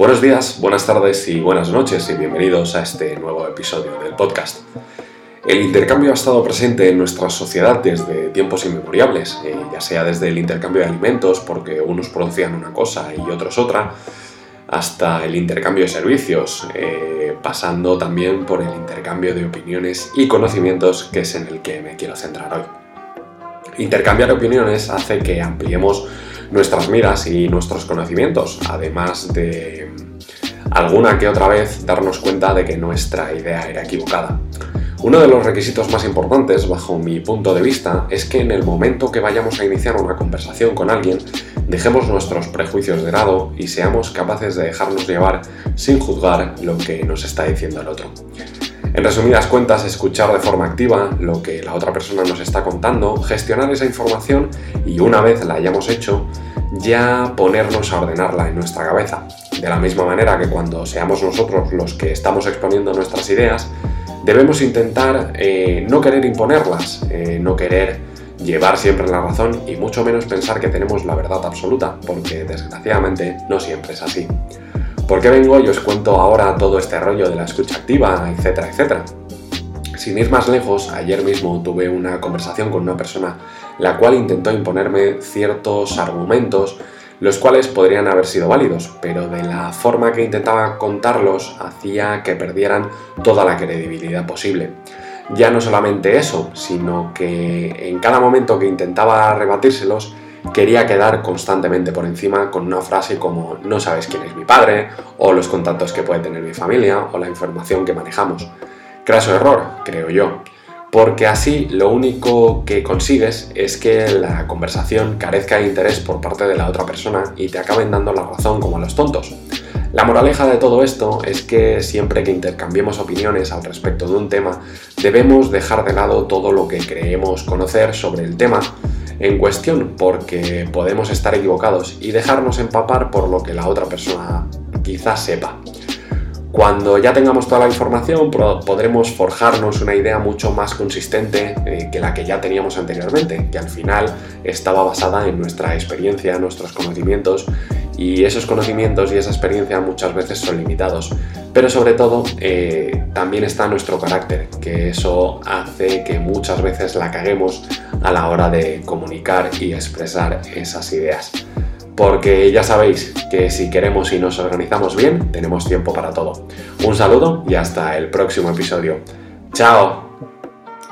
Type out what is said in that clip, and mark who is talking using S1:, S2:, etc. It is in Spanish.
S1: Buenos días, buenas tardes y buenas noches y bienvenidos a este nuevo episodio del podcast. El intercambio ha estado presente en nuestra sociedad desde tiempos inmemoriales, eh, ya sea desde el intercambio de alimentos, porque unos producían una cosa y otros otra, hasta el intercambio de servicios, eh, pasando también por el intercambio de opiniones y conocimientos, que es en el que me quiero centrar hoy. Intercambiar opiniones hace que ampliemos nuestras miras y nuestros conocimientos, además de alguna que otra vez darnos cuenta de que nuestra idea era equivocada. Uno de los requisitos más importantes, bajo mi punto de vista, es que en el momento que vayamos a iniciar una conversación con alguien, dejemos nuestros prejuicios de lado y seamos capaces de dejarnos llevar sin juzgar lo que nos está diciendo el otro. En resumidas cuentas, escuchar de forma activa lo que la otra persona nos está contando, gestionar esa información y una vez la hayamos hecho, ya ponernos a ordenarla en nuestra cabeza. De la misma manera que cuando seamos nosotros los que estamos exponiendo nuestras ideas, debemos intentar eh, no querer imponerlas, eh, no querer llevar siempre la razón y mucho menos pensar que tenemos la verdad absoluta, porque desgraciadamente no siempre es así. ¿Por qué vengo y os cuento ahora todo este rollo de la escucha activa, etcétera, etcétera? Sin ir más lejos, ayer mismo tuve una conversación con una persona la cual intentó imponerme ciertos argumentos los cuales podrían haber sido válidos, pero de la forma que intentaba contarlos hacía que perdieran toda la credibilidad posible. Ya no solamente eso, sino que en cada momento que intentaba rebatírselos, quería quedar constantemente por encima con una frase como no sabes quién es mi padre, o los contactos que puede tener mi familia, o la información que manejamos. Craso error, creo yo, porque así lo único que consigues es que la conversación carezca de interés por parte de la otra persona y te acaben dando la razón como a los tontos. La moraleja de todo esto es que siempre que intercambiemos opiniones al respecto de un tema, debemos dejar de lado todo lo que creemos conocer sobre el tema en cuestión porque podemos estar equivocados y dejarnos empapar por lo que la otra persona quizás sepa. Cuando ya tengamos toda la información podremos forjarnos una idea mucho más consistente eh, que la que ya teníamos anteriormente, que al final estaba basada en nuestra experiencia, nuestros conocimientos y esos conocimientos y esa experiencia muchas veces son limitados. Pero sobre todo eh, también está nuestro carácter, que eso hace que muchas veces la caguemos a la hora de comunicar y expresar esas ideas. Porque ya sabéis que si queremos y nos organizamos bien, tenemos tiempo para todo. Un saludo y hasta el próximo episodio. ¡Chao!